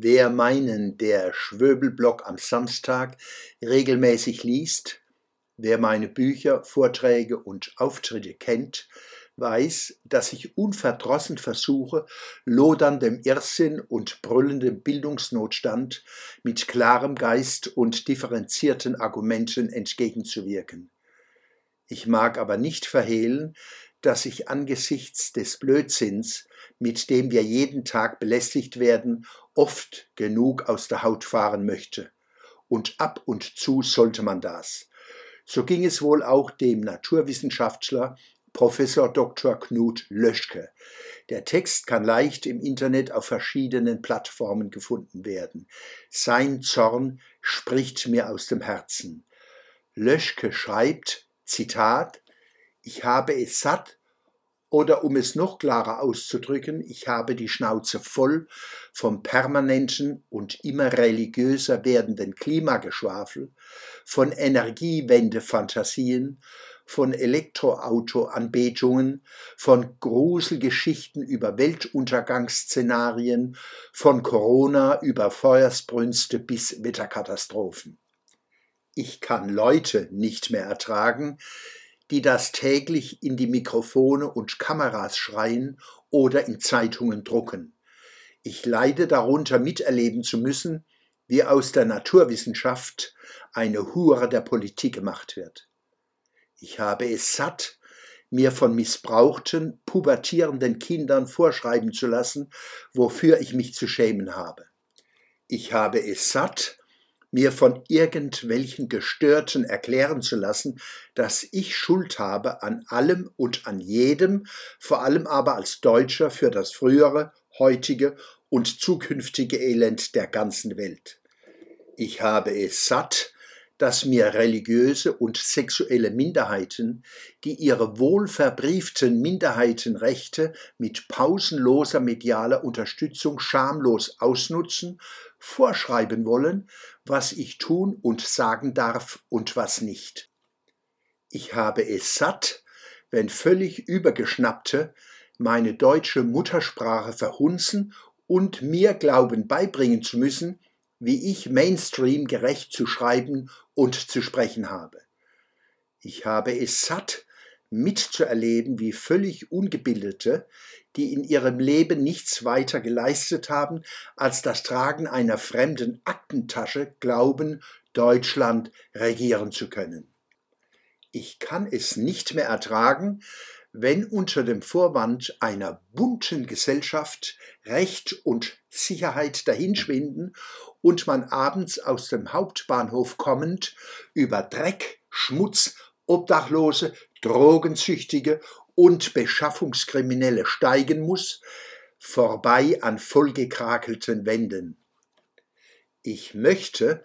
Wer meinen der Schwöbelblock am Samstag regelmäßig liest, wer meine Bücher, Vorträge und Auftritte kennt, weiß, dass ich unverdrossen versuche, loderndem Irrsinn und brüllendem Bildungsnotstand mit klarem Geist und differenzierten Argumenten entgegenzuwirken. Ich mag aber nicht verhehlen, dass ich angesichts des Blödsinns, mit dem wir jeden Tag belästigt werden, oft genug aus der Haut fahren möchte. Und ab und zu sollte man das. So ging es wohl auch dem Naturwissenschaftler Professor Dr. Knut Löschke. Der Text kann leicht im Internet auf verschiedenen Plattformen gefunden werden. Sein Zorn spricht mir aus dem Herzen. Löschke schreibt, Zitat, ich habe es satt, oder um es noch klarer auszudrücken, ich habe die Schnauze voll vom permanenten und immer religiöser werdenden Klimageschwafel, von Energiewende-Fantasien, von Elektroauto-Anbetungen, von Gruselgeschichten über Weltuntergangsszenarien, von Corona über Feuersbrünste bis Wetterkatastrophen. Ich kann Leute nicht mehr ertragen, die das täglich in die Mikrofone und Kameras schreien oder in Zeitungen drucken. Ich leide darunter miterleben zu müssen, wie aus der Naturwissenschaft eine Hure der Politik gemacht wird. Ich habe es satt, mir von missbrauchten, pubertierenden Kindern vorschreiben zu lassen, wofür ich mich zu schämen habe. Ich habe es satt, mir von irgendwelchen Gestörten erklären zu lassen, dass ich Schuld habe an allem und an jedem, vor allem aber als Deutscher für das frühere, heutige und zukünftige Elend der ganzen Welt. Ich habe es satt, dass mir religiöse und sexuelle Minderheiten, die ihre wohlverbrieften Minderheitenrechte mit pausenloser medialer Unterstützung schamlos ausnutzen, vorschreiben wollen, was ich tun und sagen darf und was nicht. Ich habe es satt, wenn völlig übergeschnappte meine deutsche Muttersprache verhunzen und mir glauben beibringen zu müssen, wie ich Mainstream gerecht zu schreiben und zu sprechen habe. Ich habe es satt, mitzuerleben, wie völlig Ungebildete, die in ihrem Leben nichts weiter geleistet haben, als das Tragen einer fremden Aktentasche glauben, Deutschland regieren zu können. Ich kann es nicht mehr ertragen, wenn unter dem Vorwand einer bunten Gesellschaft Recht und Sicherheit dahinschwinden und man abends aus dem Hauptbahnhof kommend über Dreck, Schmutz, Obdachlose, Drogensüchtige und Beschaffungskriminelle steigen muss, vorbei an vollgekrakelten Wänden. Ich möchte,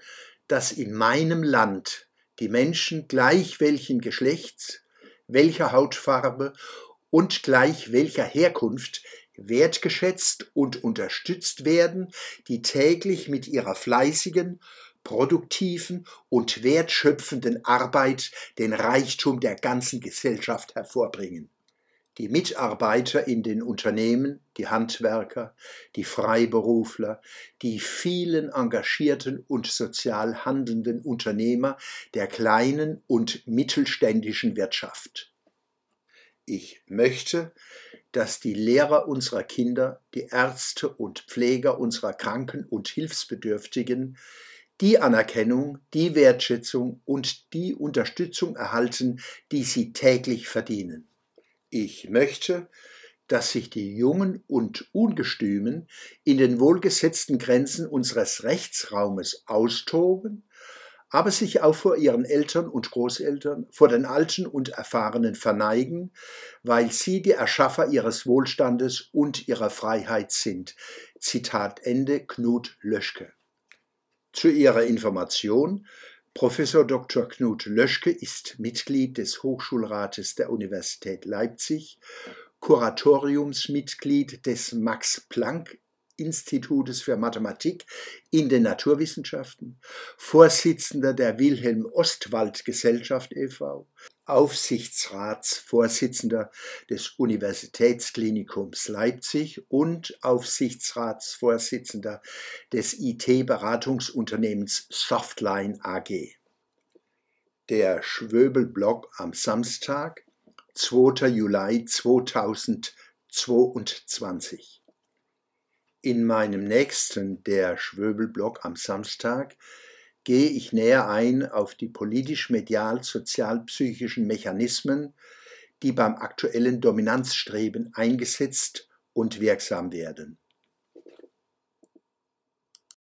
dass in meinem Land die Menschen gleich welchen Geschlechts, welcher Hautfarbe und gleich welcher Herkunft wertgeschätzt und unterstützt werden, die täglich mit ihrer fleißigen, produktiven und wertschöpfenden Arbeit den Reichtum der ganzen Gesellschaft hervorbringen. Die Mitarbeiter in den Unternehmen, die Handwerker, die Freiberufler, die vielen engagierten und sozial handelnden Unternehmer der kleinen und mittelständischen Wirtschaft. Ich möchte, dass die Lehrer unserer Kinder, die Ärzte und Pfleger unserer Kranken und Hilfsbedürftigen die Anerkennung, die Wertschätzung und die Unterstützung erhalten, die sie täglich verdienen. Ich möchte, dass sich die Jungen und Ungestümen in den wohlgesetzten Grenzen unseres Rechtsraumes austoben, aber sich auch vor ihren Eltern und Großeltern, vor den Alten und Erfahrenen verneigen, weil sie die Erschaffer ihres Wohlstandes und ihrer Freiheit sind. Zitat Ende Knut Löschke. Zu Ihrer Information, Professor Dr. Knut Löschke ist Mitglied des Hochschulrates der Universität Leipzig, Kuratoriumsmitglied des Max Planck Institutes für Mathematik in den Naturwissenschaften, Vorsitzender der Wilhelm Ostwald Gesellschaft e.V., Aufsichtsratsvorsitzender des Universitätsklinikums Leipzig und Aufsichtsratsvorsitzender des IT-Beratungsunternehmens Softline AG. Der Schwöbelblog am Samstag, 2. Juli 2022. In meinem nächsten Der Schwöbelblog am Samstag gehe ich näher ein auf die politisch-medial-sozialpsychischen Mechanismen, die beim aktuellen Dominanzstreben eingesetzt und wirksam werden.